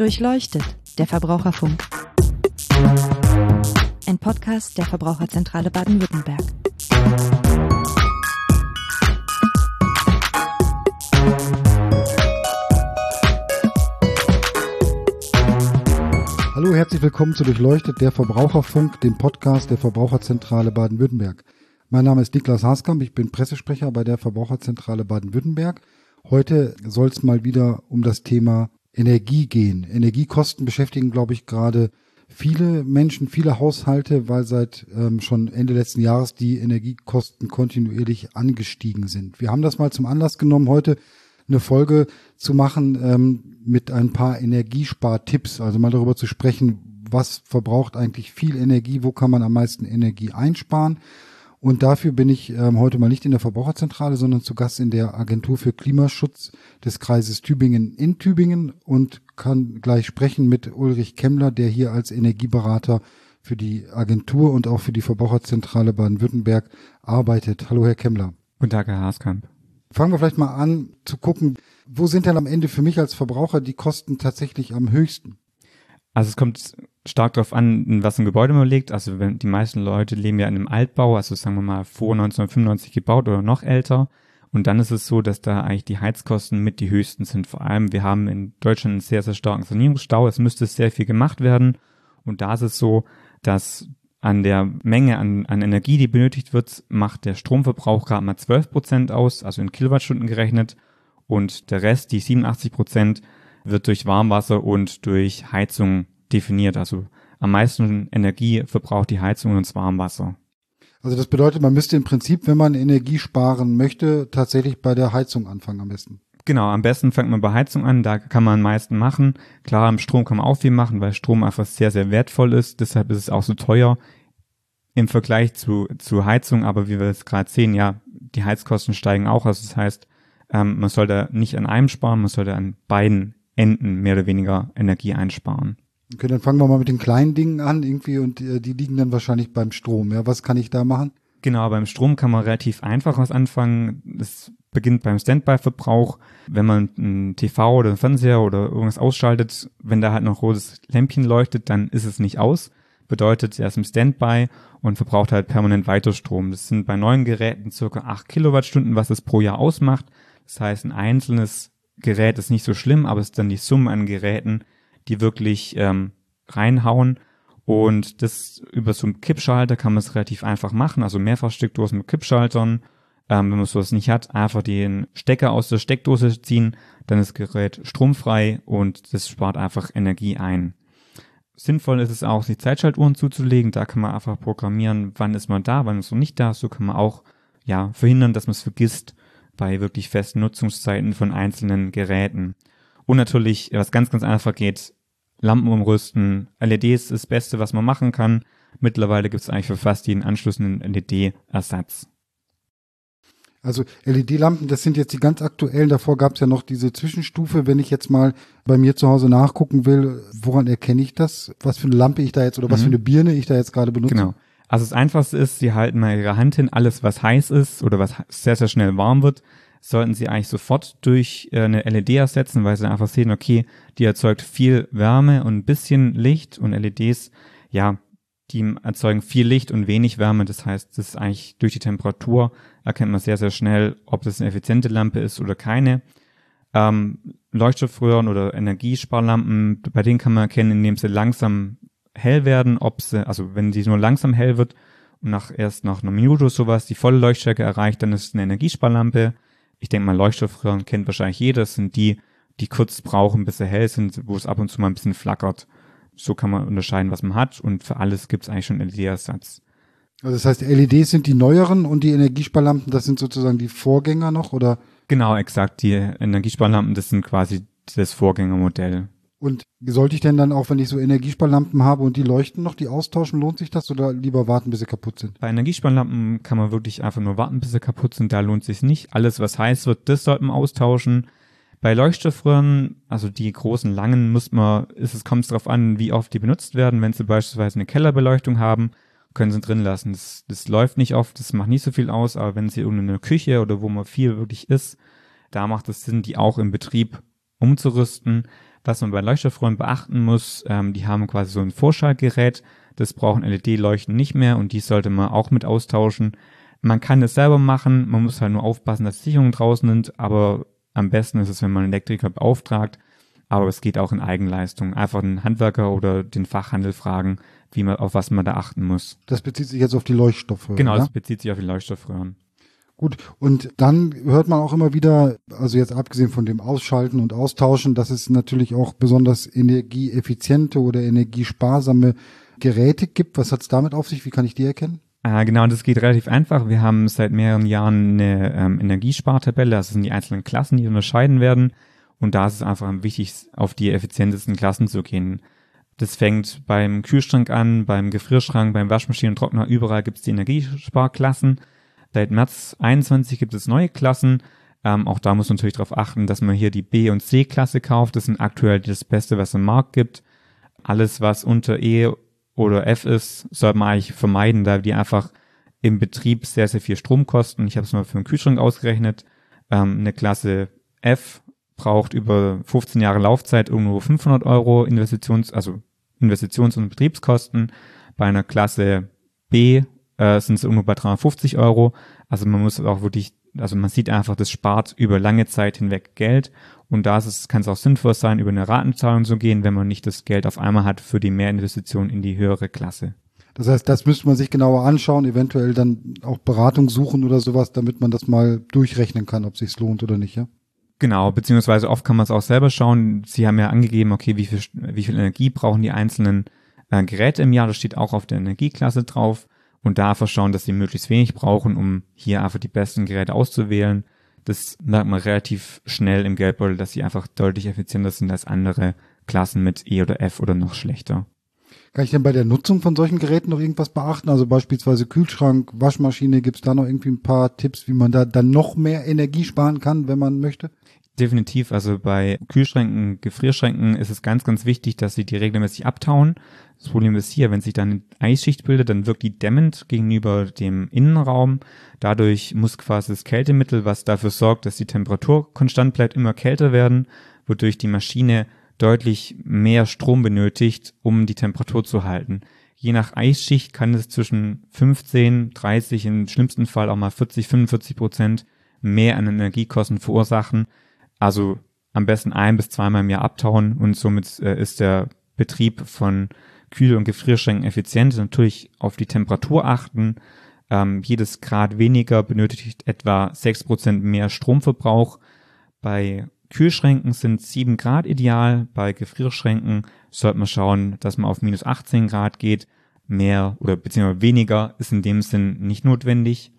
Durchleuchtet, der Verbraucherfunk. Ein Podcast der Verbraucherzentrale Baden-Württemberg. Hallo, herzlich willkommen zu Durchleuchtet, der Verbraucherfunk, dem Podcast der Verbraucherzentrale Baden-Württemberg. Mein Name ist Niklas Haskamp, ich bin Pressesprecher bei der Verbraucherzentrale Baden-Württemberg. Heute soll es mal wieder um das Thema Energie gehen. Energiekosten beschäftigen, glaube ich, gerade viele Menschen, viele Haushalte, weil seit ähm, schon Ende letzten Jahres die Energiekosten kontinuierlich angestiegen sind. Wir haben das mal zum Anlass genommen, heute eine Folge zu machen ähm, mit ein paar Energiespartipps, also mal darüber zu sprechen, was verbraucht eigentlich viel Energie, wo kann man am meisten Energie einsparen und dafür bin ich ähm, heute mal nicht in der Verbraucherzentrale, sondern zu Gast in der Agentur für Klimaschutz des Kreises Tübingen in Tübingen und kann gleich sprechen mit Ulrich Kemmler, der hier als Energieberater für die Agentur und auch für die Verbraucherzentrale Baden-Württemberg arbeitet. Hallo, Herr Kemmler. Guten Tag, Herr Haaskamp. Fangen wir vielleicht mal an zu gucken, wo sind denn am Ende für mich als Verbraucher die Kosten tatsächlich am höchsten? Also es kommt stark darauf an, in was ein Gebäude man legt. Also wenn die meisten Leute leben ja in einem Altbau, also sagen wir mal vor 1995 gebaut oder noch älter. Und dann ist es so, dass da eigentlich die Heizkosten mit die höchsten sind. Vor allem, wir haben in Deutschland einen sehr, sehr starken Sanierungsstau. Es müsste sehr viel gemacht werden. Und da ist es so, dass an der Menge an, an Energie, die benötigt wird, macht der Stromverbrauch gerade mal 12 Prozent aus, also in Kilowattstunden gerechnet. Und der Rest, die 87 Prozent, wird durch Warmwasser und durch Heizung definiert. Also am meisten Energie verbraucht die Heizung und zwar Warmwasser. Also das bedeutet, man müsste im Prinzip, wenn man Energie sparen möchte, tatsächlich bei der Heizung anfangen am besten. Genau, am besten fängt man bei Heizung an, da kann man am meisten machen. Klar, am Strom kann man auch viel machen, weil Strom einfach sehr, sehr wertvoll ist. Deshalb ist es auch so teuer im Vergleich zu, zu Heizung. Aber wie wir es gerade sehen, ja, die Heizkosten steigen auch. Also das heißt, ähm, man sollte nicht an einem sparen, man sollte an beiden Enden mehr oder weniger Energie einsparen. Okay, dann fangen wir mal mit den kleinen Dingen an irgendwie und äh, die liegen dann wahrscheinlich beim Strom. Ja, was kann ich da machen? Genau, beim Strom kann man relativ einfach was anfangen. Das beginnt beim Standby-Verbrauch. Wenn man ein TV oder ein Fernseher oder irgendwas ausschaltet, wenn da halt noch rotes Lämpchen leuchtet, dann ist es nicht aus. Bedeutet, er ist im Standby und verbraucht halt permanent weiter Strom. Das sind bei neuen Geräten circa acht Kilowattstunden, was es pro Jahr ausmacht. Das heißt, ein einzelnes Gerät ist nicht so schlimm, aber es ist dann die Summe an Geräten, die wirklich ähm, reinhauen. Und das über so einen Kippschalter kann man es relativ einfach machen, also Mehrfachsteckdosen mit Kippschaltern. Ähm, wenn man sowas nicht hat, einfach den Stecker aus der Steckdose ziehen, dann ist das Gerät stromfrei und das spart einfach Energie ein. Sinnvoll ist es auch, sich Zeitschaltuhren zuzulegen. Da kann man einfach programmieren, wann ist man da, wann ist man nicht da. So kann man auch ja verhindern, dass man es vergisst bei wirklich festen Nutzungszeiten von einzelnen Geräten. Und natürlich, was ganz, ganz einfach geht, Lampen umrüsten. LEDs ist das Beste, was man machen kann. Mittlerweile gibt es eigentlich für fast jeden Anschluss einen LED-Ersatz. Also LED-Lampen, das sind jetzt die ganz aktuellen. Davor gab es ja noch diese Zwischenstufe. Wenn ich jetzt mal bei mir zu Hause nachgucken will, woran erkenne ich das? Was für eine Lampe ich da jetzt oder mhm. was für eine Birne ich da jetzt gerade benutze? Genau. Also das Einfachste ist, Sie halten mal Ihre Hand hin, alles was heiß ist oder was sehr, sehr schnell warm wird, sollten Sie eigentlich sofort durch äh, eine LED ersetzen, weil Sie einfach sehen, okay, die erzeugt viel Wärme und ein bisschen Licht und LEDs, ja, die erzeugen viel Licht und wenig Wärme. Das heißt, das ist eigentlich durch die Temperatur erkennt man sehr, sehr schnell, ob das eine effiziente Lampe ist oder keine. Ähm, Leuchtstoffröhren oder Energiesparlampen, bei denen kann man erkennen, indem sie langsam hell werden, ob sie, also wenn sie nur langsam hell wird und nach erst nach einer Minute oder sowas die volle Leuchtstärke erreicht, dann ist es eine Energiesparlampe ich denke mal, Leuchtstoffröhren kennt wahrscheinlich jeder, das sind die, die kurz brauchen, bis sie hell sind, wo es ab und zu mal ein bisschen flackert. So kann man unterscheiden, was man hat und für alles gibt es eigentlich schon LED-Ersatz. Also das heißt, LEDs sind die neueren und die Energiesparlampen, das sind sozusagen die Vorgänger noch, oder? Genau, exakt. Die Energiesparlampen, das sind quasi das Vorgängermodell. Und sollte ich denn dann auch, wenn ich so Energiesparlampen habe und die leuchten noch, die austauschen, lohnt sich das oder lieber warten, bis sie kaputt sind? Bei Energiesparlampen kann man wirklich einfach nur warten, bis sie kaputt sind, da lohnt sich nicht. Alles, was heiß wird, das sollte man austauschen. Bei Leuchtstoffröhren, also die großen langen, muss man, ist es kommt darauf an, wie oft die benutzt werden. Wenn sie beispielsweise eine Kellerbeleuchtung haben, können sie drin lassen. Das, das läuft nicht oft, das macht nicht so viel aus, aber wenn sie irgendeine Küche oder wo man viel wirklich isst, da macht es Sinn, die auch im Betrieb umzurüsten, Was man bei Leuchtstoffröhren beachten muss, ähm, die haben quasi so ein Vorschaltgerät, das brauchen LED-Leuchten nicht mehr und die sollte man auch mit austauschen. Man kann es selber machen, man muss halt nur aufpassen, dass die Sicherung draußen sind, aber am besten ist es, wenn man einen Elektriker beauftragt. Aber es geht auch in Eigenleistung. Einfach einen Handwerker oder den Fachhandel fragen, wie man, auf was man da achten muss. Das bezieht sich jetzt auf die Leuchtstoffröhren. Genau, ja? das bezieht sich auf die Leuchtstoffröhren. Gut, und dann hört man auch immer wieder, also jetzt abgesehen von dem Ausschalten und Austauschen, dass es natürlich auch besonders energieeffiziente oder energiesparsame Geräte gibt. Was hat's damit auf sich? Wie kann ich die erkennen? Äh, genau, das geht relativ einfach. Wir haben seit mehreren Jahren eine ähm, Energiespartabelle. Das sind die einzelnen Klassen, die unterscheiden werden. Und da ist es einfach wichtig, auf die effizientesten Klassen zu gehen. Das fängt beim Kühlschrank an, beim Gefrierschrank, beim Waschmaschinen und Trockner. Überall gibt es die Energiesparklassen. Seit März 21 gibt es neue Klassen. Ähm, auch da muss man natürlich darauf achten, dass man hier die B- und C-Klasse kauft. Das sind aktuell das Beste, was im Markt gibt. Alles, was unter E oder F ist, sollte man eigentlich vermeiden, da die einfach im Betrieb sehr, sehr viel Strom kosten. Ich habe es mal für einen Kühlschrank ausgerechnet. Ähm, eine Klasse F braucht über 15 Jahre Laufzeit irgendwo 500 Euro Investitions-, also Investitions- und Betriebskosten. Bei einer Klasse B äh, sind es irgendwo bei 350 Euro. Also man muss auch wirklich, also man sieht einfach, das spart über lange Zeit hinweg Geld. Und da kann es auch sinnvoll sein, über eine Ratenzahlung zu gehen, wenn man nicht das Geld auf einmal hat für die Mehrinvestition in die höhere Klasse. Das heißt, das müsste man sich genauer anschauen, eventuell dann auch Beratung suchen oder sowas, damit man das mal durchrechnen kann, ob sich's lohnt oder nicht, ja? Genau, beziehungsweise oft kann man es auch selber schauen. Sie haben ja angegeben, okay, wie viel, wie viel Energie brauchen die einzelnen äh, Geräte im Jahr. Das steht auch auf der Energieklasse drauf. Und da einfach schauen, dass sie möglichst wenig brauchen, um hier einfach die besten Geräte auszuwählen. Das merkt man relativ schnell im Geldbeutel, dass sie einfach deutlich effizienter sind als andere Klassen mit E oder F oder noch schlechter. Kann ich denn bei der Nutzung von solchen Geräten noch irgendwas beachten? Also beispielsweise Kühlschrank, Waschmaschine, gibt's da noch irgendwie ein paar Tipps, wie man da dann noch mehr Energie sparen kann, wenn man möchte? Definitiv. Also bei Kühlschränken, Gefrierschränken ist es ganz, ganz wichtig, dass sie die regelmäßig abtauen. Das Problem ist hier, wenn sich dann eine Eisschicht bildet, dann wirkt die dämmend gegenüber dem Innenraum. Dadurch muss quasi das Kältemittel, was dafür sorgt, dass die Temperatur konstant bleibt, immer kälter werden, wodurch die Maschine deutlich mehr Strom benötigt, um die Temperatur zu halten. Je nach Eisschicht kann es zwischen 15, 30, im schlimmsten Fall auch mal 40, 45 Prozent mehr an Energiekosten verursachen. Also am besten ein bis zweimal im Jahr abtauen und somit äh, ist der Betrieb von Kühl- und Gefrierschränken effizient. Natürlich auf die Temperatur achten. Ähm, jedes Grad weniger benötigt etwa sechs Prozent mehr Stromverbrauch. Bei Kühlschränken sind sieben Grad ideal. Bei Gefrierschränken sollte man schauen, dass man auf minus 18 Grad geht. Mehr oder beziehungsweise weniger ist in dem Sinn nicht notwendig.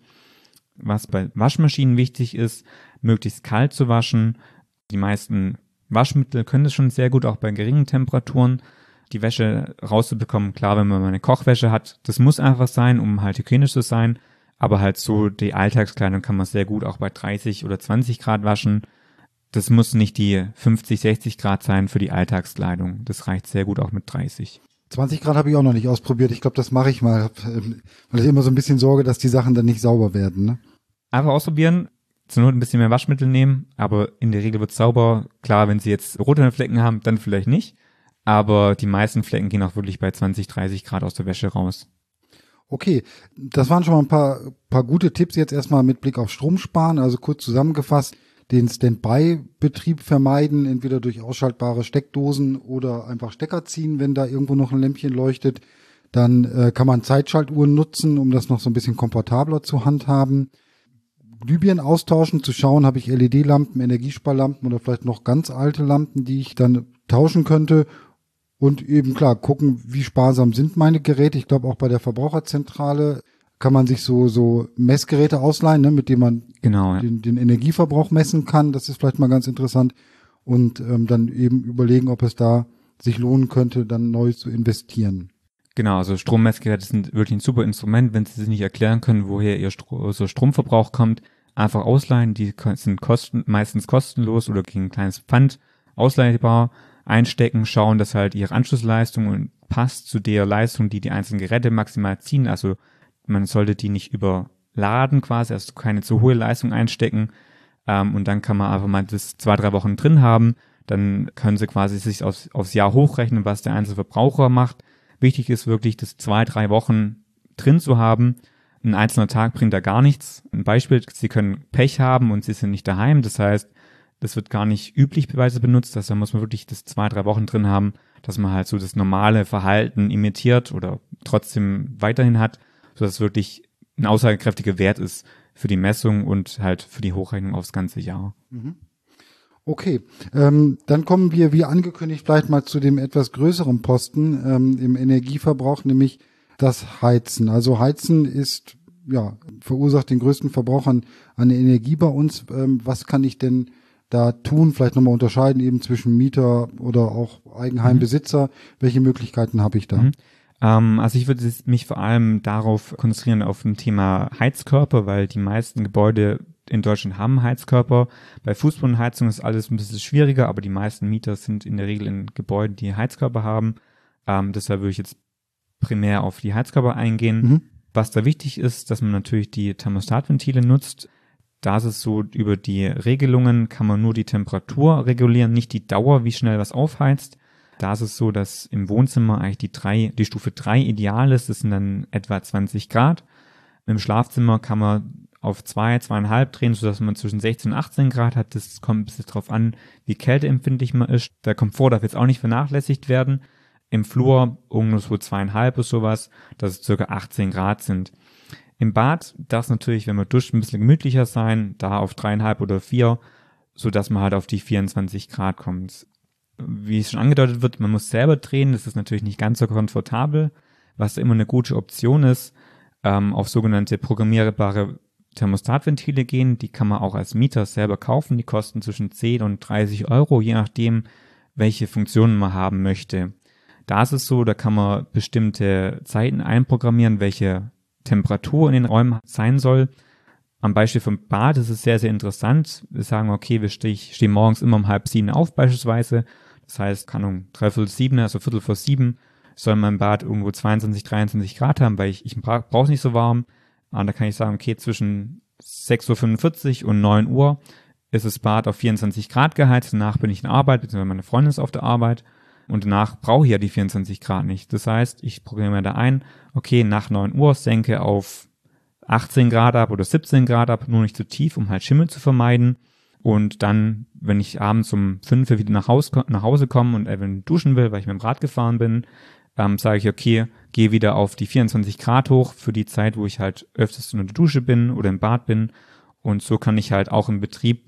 Was bei Waschmaschinen wichtig ist, möglichst kalt zu waschen. Die meisten Waschmittel können das schon sehr gut, auch bei geringen Temperaturen. Die Wäsche rauszubekommen, klar, wenn man eine Kochwäsche hat, das muss einfach sein, um halt hygienisch zu sein. Aber halt so die Alltagskleidung kann man sehr gut auch bei 30 oder 20 Grad waschen. Das muss nicht die 50, 60 Grad sein für die Alltagskleidung. Das reicht sehr gut auch mit 30. 20 Grad habe ich auch noch nicht ausprobiert. Ich glaube, das mache ich mal, weil ich immer so ein bisschen sorge, dass die Sachen dann nicht sauber werden. Ne? Einfach ausprobieren, zur Not ein bisschen mehr Waschmittel nehmen, aber in der Regel wird sauber. Klar, wenn sie jetzt rote Flecken haben, dann vielleicht nicht. Aber die meisten Flecken gehen auch wirklich bei 20, 30 Grad aus der Wäsche raus. Okay, das waren schon mal ein paar, paar gute Tipps jetzt erstmal mit Blick auf Stromsparen. Also kurz zusammengefasst, den Standby-Betrieb vermeiden, entweder durch ausschaltbare Steckdosen oder einfach Stecker ziehen, wenn da irgendwo noch ein Lämpchen leuchtet. Dann äh, kann man Zeitschaltuhren nutzen, um das noch so ein bisschen komfortabler zu handhaben. Glühbirnen austauschen, zu schauen, habe ich LED-Lampen, Energiesparlampen oder vielleicht noch ganz alte Lampen, die ich dann tauschen könnte. Und eben klar, gucken, wie sparsam sind meine Geräte. Ich glaube, auch bei der Verbraucherzentrale kann man sich so, so Messgeräte ausleihen, ne, mit denen man Genau, ja. den, den Energieverbrauch messen kann. Das ist vielleicht mal ganz interessant. Und ähm, dann eben überlegen, ob es da sich lohnen könnte, dann neu zu investieren. Genau, also Strommessgeräte sind wirklich ein super Instrument, wenn Sie sich nicht erklären können, woher Ihr Stro so Stromverbrauch kommt. Einfach ausleihen, die sind kosten, meistens kostenlos oder gegen ein kleines Pfand ausleihbar, einstecken, schauen, dass halt Ihre Anschlussleistung passt zu der Leistung, die die einzelnen Geräte maximal ziehen. Also man sollte die nicht überladen quasi, also keine zu hohe Leistung einstecken. Ähm, und dann kann man einfach mal das zwei, drei Wochen drin haben. Dann können Sie quasi sich aufs, aufs Jahr hochrechnen, was der einzelne Verbraucher macht. Wichtig ist wirklich, das zwei, drei Wochen drin zu haben. Ein einzelner Tag bringt da gar nichts. Ein Beispiel, Sie können Pech haben und Sie sind nicht daheim. Das heißt, das wird gar nicht üblicherweise benutzt. Also da muss man wirklich das zwei, drei Wochen drin haben, dass man halt so das normale Verhalten imitiert oder trotzdem weiterhin hat, sodass es wirklich ein aussagekräftiger Wert ist für die Messung und halt für die Hochrechnung aufs ganze Jahr. Mhm. Okay, ähm, dann kommen wir wie angekündigt vielleicht mal zu dem etwas größeren Posten ähm, im Energieverbrauch, nämlich das Heizen. Also Heizen ist ja verursacht den größten Verbrauch an, an Energie bei uns. Ähm, was kann ich denn da tun? Vielleicht nochmal unterscheiden eben zwischen Mieter oder auch Eigenheimbesitzer. Mhm. Welche Möglichkeiten habe ich da? Mhm. Ähm, also ich würde mich vor allem darauf konzentrieren auf ein Thema Heizkörper, weil die meisten Gebäude in Deutschland haben Heizkörper. Bei Fußbodenheizung ist alles ein bisschen schwieriger, aber die meisten Mieter sind in der Regel in Gebäuden, die Heizkörper haben. Ähm, deshalb würde ich jetzt primär auf die Heizkörper eingehen. Mhm. Was da wichtig ist, dass man natürlich die Thermostatventile nutzt. Da ist es so, über die Regelungen kann man nur die Temperatur regulieren, nicht die Dauer, wie schnell was aufheizt. Da ist es so, dass im Wohnzimmer eigentlich die drei, die Stufe drei ideal ist. Das sind dann etwa 20 Grad. Im Schlafzimmer kann man auf zwei, zweieinhalb drehen, sodass man zwischen 16 und 18 Grad hat. Das kommt ein bisschen drauf an, wie kälteempfindlich man ist. Der Komfort darf jetzt auch nicht vernachlässigt werden. Im Flur irgendwo zweieinhalb oder sowas, dass es circa 18 Grad sind. Im Bad darf es natürlich, wenn man duscht, ein bisschen gemütlicher sein, da auf dreieinhalb oder vier, so dass man halt auf die 24 Grad kommt. Wie es schon angedeutet wird, man muss selber drehen, das ist natürlich nicht ganz so komfortabel, was immer eine gute Option ist, ähm, auf sogenannte programmierbare Thermostatventile gehen. Die kann man auch als Mieter selber kaufen. Die kosten zwischen 10 und 30 Euro, je nachdem, welche Funktionen man haben möchte. Da ist es so, da kann man bestimmte Zeiten einprogrammieren, welche Temperatur in den Räumen sein soll. Am Beispiel vom Bad ist es sehr, sehr interessant. Wir sagen, okay, wir stehen, morgens immer um halb sieben auf beispielsweise. Das heißt, kann um dreiviertel sieben, also viertel vor sieben, soll mein Bad irgendwo 22, 23 Grad haben, weil ich, ich brauche es nicht so warm. Und da kann ich sagen, okay, zwischen 6.45 Uhr und 9 Uhr ist das Bad auf 24 Grad geheizt. Danach bin ich in Arbeit, beziehungsweise meine Freundin ist auf der Arbeit. Und danach brauche ich ja die 24 Grad nicht. Das heißt, ich programmiere da ein, okay, nach 9 Uhr senke auf 18 Grad ab oder 17 Grad ab, nur nicht zu tief, um halt Schimmel zu vermeiden. Und dann, wenn ich abends um 5 Uhr wieder nach, Haus, nach Hause komme und eben duschen will, weil ich mit dem Rad gefahren bin, ähm, sage ich, okay, gehe wieder auf die 24 Grad hoch für die Zeit, wo ich halt öfters in der Dusche bin oder im Bad bin. Und so kann ich halt auch im Betrieb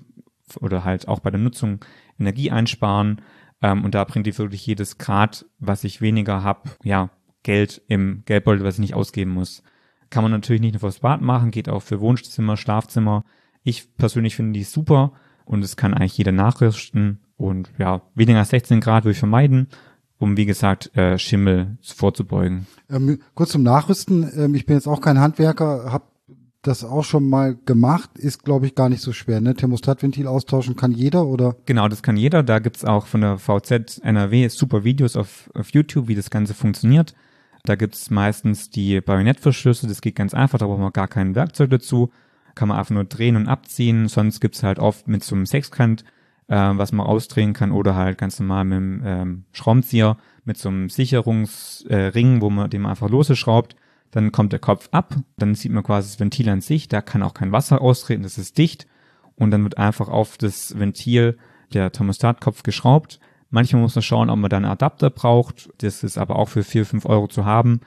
oder halt auch bei der Nutzung Energie einsparen. Ähm, und da bringt die wirklich jedes Grad, was ich weniger hab, ja, Geld im Geldbeutel, was ich nicht ausgeben muss. Kann man natürlich nicht nur fürs Bad machen, geht auch für Wohnzimmer, Schlafzimmer. Ich persönlich finde die super und es kann eigentlich jeder nachrüsten. Und ja, weniger als 16 Grad würde ich vermeiden um wie gesagt äh, Schimmel vorzubeugen. Ähm, kurz zum Nachrüsten. Ähm, ich bin jetzt auch kein Handwerker, habe das auch schon mal gemacht, ist glaube ich gar nicht so schwer. Ne? Thermostatventil austauschen kann jeder oder? Genau, das kann jeder. Da gibt's auch von der VZ NRW super Videos auf, auf YouTube, wie das Ganze funktioniert. Da gibt's meistens die Bajonettverschlüsse, das geht ganz einfach, da braucht man gar kein Werkzeug dazu. Kann man einfach nur drehen und abziehen. Sonst gibt's halt oft mit so einem Sechskant äh, was man ausdrehen kann oder halt ganz normal mit dem ähm, Schraubenzieher mit so einem Sicherungsring, äh, wo man dem einfach lose schraubt. Dann kommt der Kopf ab, dann sieht man quasi das Ventil an sich, da kann auch kein Wasser austreten, das ist dicht und dann wird einfach auf das Ventil der Thermostatkopf geschraubt. Manchmal muss man schauen, ob man dann einen Adapter braucht. Das ist aber auch für vier fünf Euro zu haben.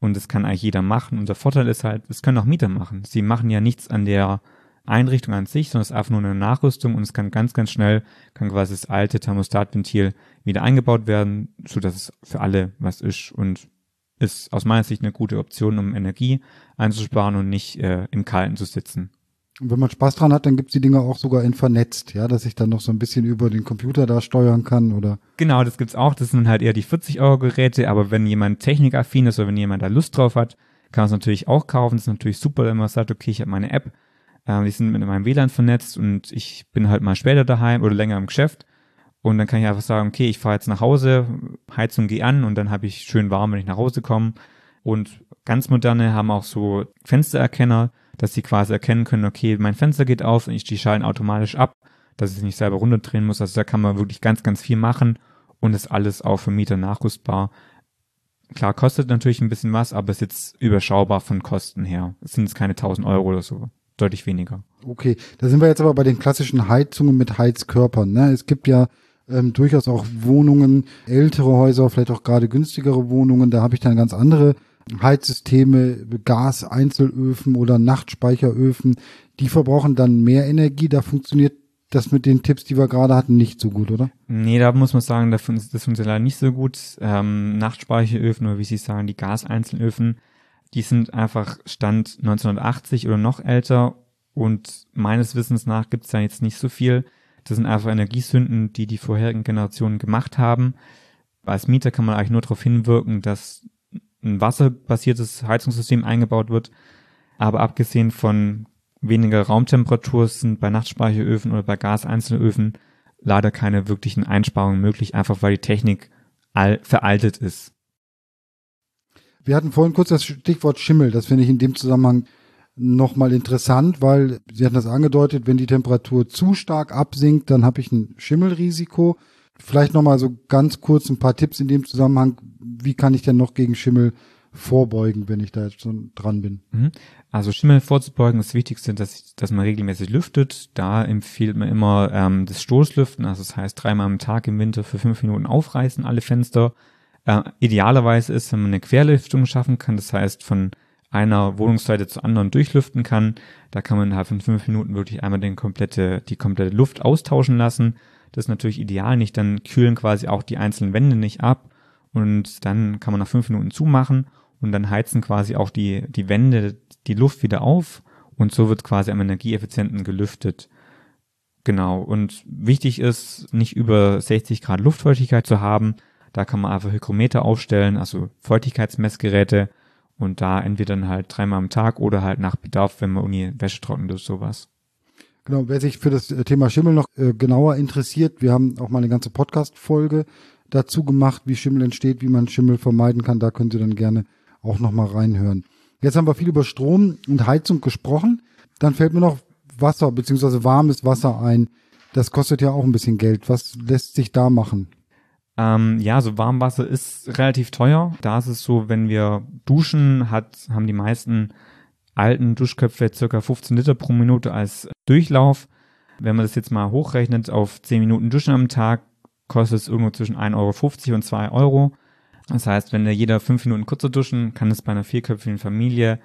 Und das kann eigentlich jeder machen. Und der Vorteil ist halt, das können auch Mieter machen. Sie machen ja nichts an der Einrichtung an sich, sondern es ist einfach nur eine Nachrüstung und es kann ganz, ganz schnell, kann quasi das alte Thermostatventil wieder eingebaut werden, so dass es für alle was ist und ist aus meiner Sicht eine gute Option, um Energie einzusparen und nicht äh, im Kalten zu sitzen. Und wenn man Spaß dran hat, dann gibt's die Dinge auch sogar in vernetzt, ja, dass ich dann noch so ein bisschen über den Computer da steuern kann oder. Genau, das gibt's auch. Das sind halt eher die 40 Euro Geräte, aber wenn jemand technikaffin ist oder wenn jemand da Lust drauf hat, kann man es natürlich auch kaufen. Das ist natürlich super, wenn man sagt, okay, ich habe meine App, äh, die sind mit meinem WLAN vernetzt und ich bin halt mal später daheim oder länger im Geschäft. Und dann kann ich einfach sagen, okay, ich fahre jetzt nach Hause, Heizung geht an und dann habe ich schön warm, wenn ich nach Hause komme. Und ganz moderne haben auch so Fenstererkenner, dass sie quasi erkennen können, okay, mein Fenster geht auf und ich die schalten automatisch ab. dass ich nicht selber runterdrehen muss. Also da kann man wirklich ganz, ganz viel machen und ist alles auch für Mieter nachrüstbar. Klar, kostet natürlich ein bisschen was, aber ist jetzt überschaubar von Kosten her. Es sind jetzt keine 1000 Euro oder so. Deutlich weniger. Okay, da sind wir jetzt aber bei den klassischen Heizungen mit Heizkörpern. Ne? Es gibt ja ähm, durchaus auch Wohnungen, ältere Häuser, vielleicht auch gerade günstigere Wohnungen. Da habe ich dann ganz andere Heizsysteme, Gas-Einzelöfen oder Nachtspeicheröfen. Die verbrauchen dann mehr Energie. Da funktioniert das mit den Tipps, die wir gerade hatten, nicht so gut, oder? Nee, da muss man sagen, das funktioniert leider nicht so gut. Ähm, Nachtspeicheröfen oder wie Sie sagen, die Gaseinzelöfen, die sind einfach Stand 1980 oder noch älter und meines Wissens nach gibt es da jetzt nicht so viel. Das sind einfach Energiesünden, die die vorherigen Generationen gemacht haben. Als Mieter kann man eigentlich nur darauf hinwirken, dass ein wasserbasiertes Heizungssystem eingebaut wird. Aber abgesehen von weniger Raumtemperatur sind bei Nachtspeicheröfen oder bei Gaseinzelöfen leider keine wirklichen Einsparungen möglich, einfach weil die Technik veraltet ist. Wir hatten vorhin kurz das Stichwort Schimmel. Das finde ich in dem Zusammenhang nochmal interessant, weil Sie hatten das angedeutet, wenn die Temperatur zu stark absinkt, dann habe ich ein Schimmelrisiko. Vielleicht nochmal so ganz kurz ein paar Tipps in dem Zusammenhang. Wie kann ich denn noch gegen Schimmel vorbeugen, wenn ich da jetzt schon dran bin? Mhm. Also Schimmel vorzubeugen, das Wichtigste, dass, dass man regelmäßig lüftet. Da empfiehlt man immer ähm, das Stoßlüften, also das heißt dreimal am Tag im Winter für fünf Minuten aufreißen, alle Fenster. Äh, idealerweise ist, wenn man eine Querlüftung schaffen kann, das heißt von einer Wohnungsseite zur anderen durchlüften kann. Da kann man innerhalb von fünf Minuten wirklich einmal den komplette, die komplette Luft austauschen lassen. Das ist natürlich ideal nicht, dann kühlen quasi auch die einzelnen Wände nicht ab und dann kann man nach fünf Minuten zumachen und dann heizen quasi auch die, die Wände die Luft wieder auf und so wird quasi am energieeffizienten gelüftet. Genau. Und wichtig ist, nicht über 60 Grad Luftfeuchtigkeit zu haben. Da kann man einfach Hygrometer aufstellen, also Feuchtigkeitsmessgeräte und da entweder dann halt dreimal am Tag oder halt nach Bedarf, wenn man Uni Wäsche trocknet oder sowas. Genau, wer sich für das Thema Schimmel noch äh, genauer interessiert, wir haben auch mal eine ganze Podcast-Folge dazu gemacht, wie Schimmel entsteht, wie man Schimmel vermeiden kann. Da können Sie dann gerne auch noch mal reinhören. Jetzt haben wir viel über Strom und Heizung gesprochen. Dann fällt mir noch Wasser beziehungsweise warmes Wasser ein. Das kostet ja auch ein bisschen Geld. Was lässt sich da machen? Ähm, ja, so Warmwasser ist relativ teuer. Da ist es so, wenn wir duschen, hat, haben die meisten alten Duschköpfe circa 15 Liter pro Minute als Durchlauf. Wenn man das jetzt mal hochrechnet auf 10 Minuten Duschen am Tag, kostet es irgendwo zwischen 1,50 Euro und 2 Euro. Das heißt, wenn jeder fünf Minuten kurzer duschen, kann es bei einer vierköpfigen Familie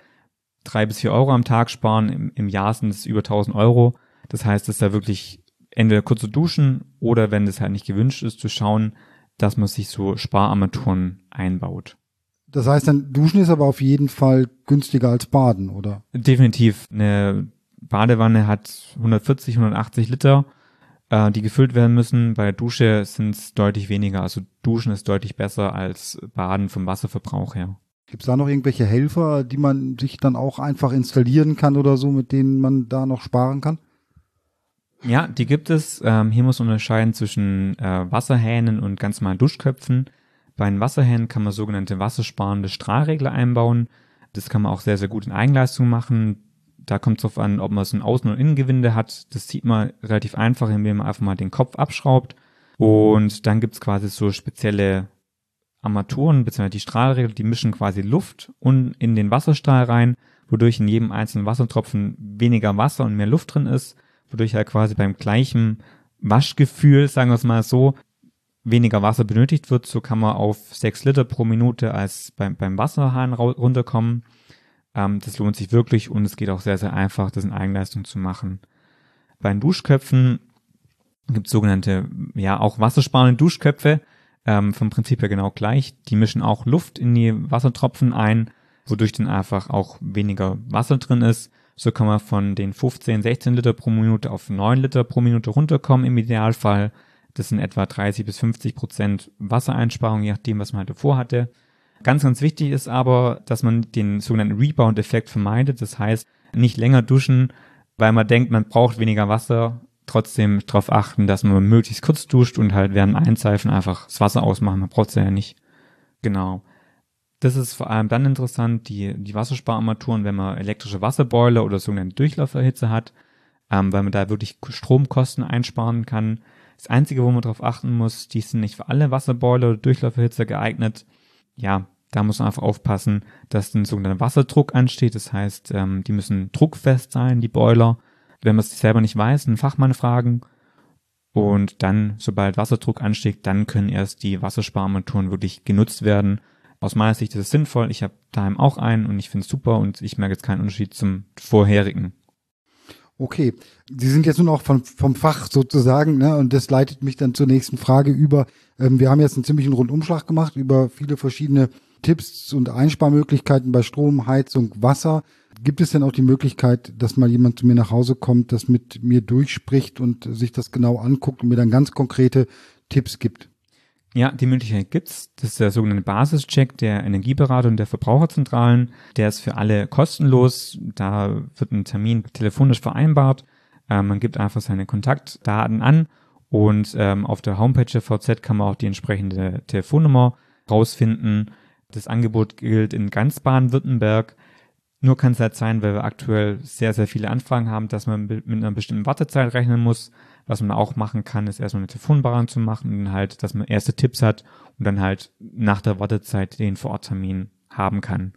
drei bis vier Euro am Tag sparen. Im, im Jahr sind es über 1000 Euro. Das heißt, es ist da wirklich entweder kurze duschen oder wenn das halt nicht gewünscht ist, zu schauen, dass man sich so Spararmaturen einbaut. Das heißt, dann duschen ist aber auf jeden Fall günstiger als baden, oder? Definitiv. Eine Badewanne hat 140, 180 Liter äh, die gefüllt werden müssen. Bei der Dusche sind es deutlich weniger. Also Duschen ist deutlich besser als Baden vom Wasserverbrauch her. Gibt es da noch irgendwelche Helfer, die man sich dann auch einfach installieren kann oder so, mit denen man da noch sparen kann? Ja, die gibt es. Ähm, hier muss man unterscheiden zwischen äh, Wasserhähnen und ganz normalen Duschköpfen. Bei den Wasserhähnen kann man sogenannte wassersparende Strahlregler einbauen. Das kann man auch sehr, sehr gut in Eigenleistung machen da kommt es darauf an, ob man so ein Außen- und Innengewinde hat. Das sieht man relativ einfach, indem man einfach mal den Kopf abschraubt. Und dann gibt's quasi so spezielle Armaturen, beziehungsweise die Strahlregel, die mischen quasi Luft und in den Wasserstrahl rein, wodurch in jedem einzelnen Wassertropfen weniger Wasser und mehr Luft drin ist, wodurch halt quasi beim gleichen Waschgefühl, sagen wir es mal so, weniger Wasser benötigt wird. So kann man auf sechs Liter pro Minute als beim, beim Wasserhahn runterkommen. Ähm, das lohnt sich wirklich und es geht auch sehr, sehr einfach, das in Eigenleistung zu machen. Bei den Duschköpfen gibt es sogenannte, ja, auch wassersparende Duschköpfe, ähm, vom Prinzip her genau gleich. Die mischen auch Luft in die Wassertropfen ein, wodurch dann einfach auch weniger Wasser drin ist. So kann man von den 15, 16 Liter pro Minute auf 9 Liter pro Minute runterkommen im Idealfall. Das sind etwa 30 bis 50 Prozent Wassereinsparung, je nachdem, was man halt davor hatte. Ganz, ganz wichtig ist aber, dass man den sogenannten Rebound-Effekt vermeidet. Das heißt, nicht länger duschen, weil man denkt, man braucht weniger Wasser. Trotzdem darauf achten, dass man möglichst kurz duscht und halt während Einseifen einfach das Wasser ausmachen. Man braucht es ja nicht. Genau. Das ist vor allem dann interessant, die, die Wasserspararmaturen, wenn man elektrische Wasserboiler oder sogenannte Durchlauferhitze hat. ähm, weil man da wirklich Stromkosten einsparen kann. Das Einzige, wo man darauf achten muss, die sind nicht für alle Wasserboiler oder Durchlauferhitzer geeignet. Ja, da muss man einfach aufpassen, dass ein sogenannter Wasserdruck ansteht. Das heißt, ähm, die müssen druckfest sein, die Boiler. Wenn man es selber nicht weiß, einen Fachmann fragen. Und dann, sobald Wasserdruck ansteigt, dann können erst die Wasserspararmaturen wirklich genutzt werden. Aus meiner Sicht ist es sinnvoll. Ich habe daheim auch einen und ich finde es super und ich merke jetzt keinen Unterschied zum vorherigen. Okay, Sie sind jetzt nun auch vom, vom Fach sozusagen, ne? und das leitet mich dann zur nächsten Frage über. Ähm, wir haben jetzt einen ziemlichen Rundumschlag gemacht über viele verschiedene Tipps und Einsparmöglichkeiten bei Strom, Heizung, Wasser. Gibt es denn auch die Möglichkeit, dass mal jemand zu mir nach Hause kommt, das mit mir durchspricht und sich das genau anguckt und mir dann ganz konkrete Tipps gibt? Ja, die Möglichkeit gibt's. Das ist der sogenannte Basischeck der Energieberater und der Verbraucherzentralen. Der ist für alle kostenlos. Da wird ein Termin telefonisch vereinbart. Ähm, man gibt einfach seine Kontaktdaten an und ähm, auf der Homepage der VZ kann man auch die entsprechende Telefonnummer rausfinden. Das Angebot gilt in ganz Baden-Württemberg. Nur kann es halt sein, weil wir aktuell sehr, sehr viele Anfragen haben, dass man mit einer bestimmten Wartezeit rechnen muss. Was man auch machen kann, ist erstmal eine Telefonbarung zu machen und halt, dass man erste Tipps hat und dann halt nach der Wartezeit den Vororttermin haben kann.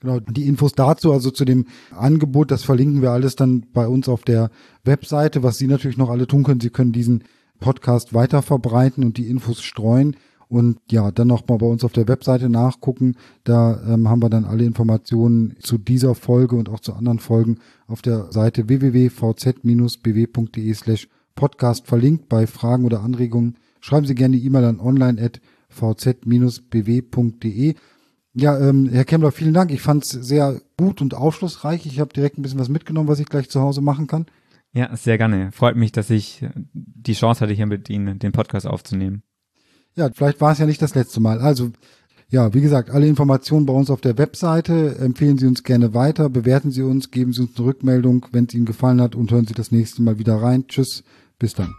Genau, die Infos dazu, also zu dem Angebot, das verlinken wir alles dann bei uns auf der Webseite. Was Sie natürlich noch alle tun können, Sie können diesen Podcast weiter verbreiten und die Infos streuen. Und ja, dann noch mal bei uns auf der Webseite nachgucken. Da ähm, haben wir dann alle Informationen zu dieser Folge und auch zu anderen Folgen auf der Seite www.vz-bw.de slash podcast verlinkt. Bei Fragen oder Anregungen schreiben Sie gerne E-Mail an online.vz-bw.de. Ja, ähm, Herr Kemmler, vielen Dank. Ich fand es sehr gut und aufschlussreich. Ich habe direkt ein bisschen was mitgenommen, was ich gleich zu Hause machen kann. Ja, sehr gerne. Freut mich, dass ich die Chance hatte, hier mit Ihnen den Podcast aufzunehmen. Ja, vielleicht war es ja nicht das letzte Mal. Also, ja, wie gesagt, alle Informationen bei uns auf der Webseite. Empfehlen Sie uns gerne weiter, bewerten Sie uns, geben Sie uns eine Rückmeldung, wenn es Ihnen gefallen hat und hören Sie das nächste Mal wieder rein. Tschüss, bis dann.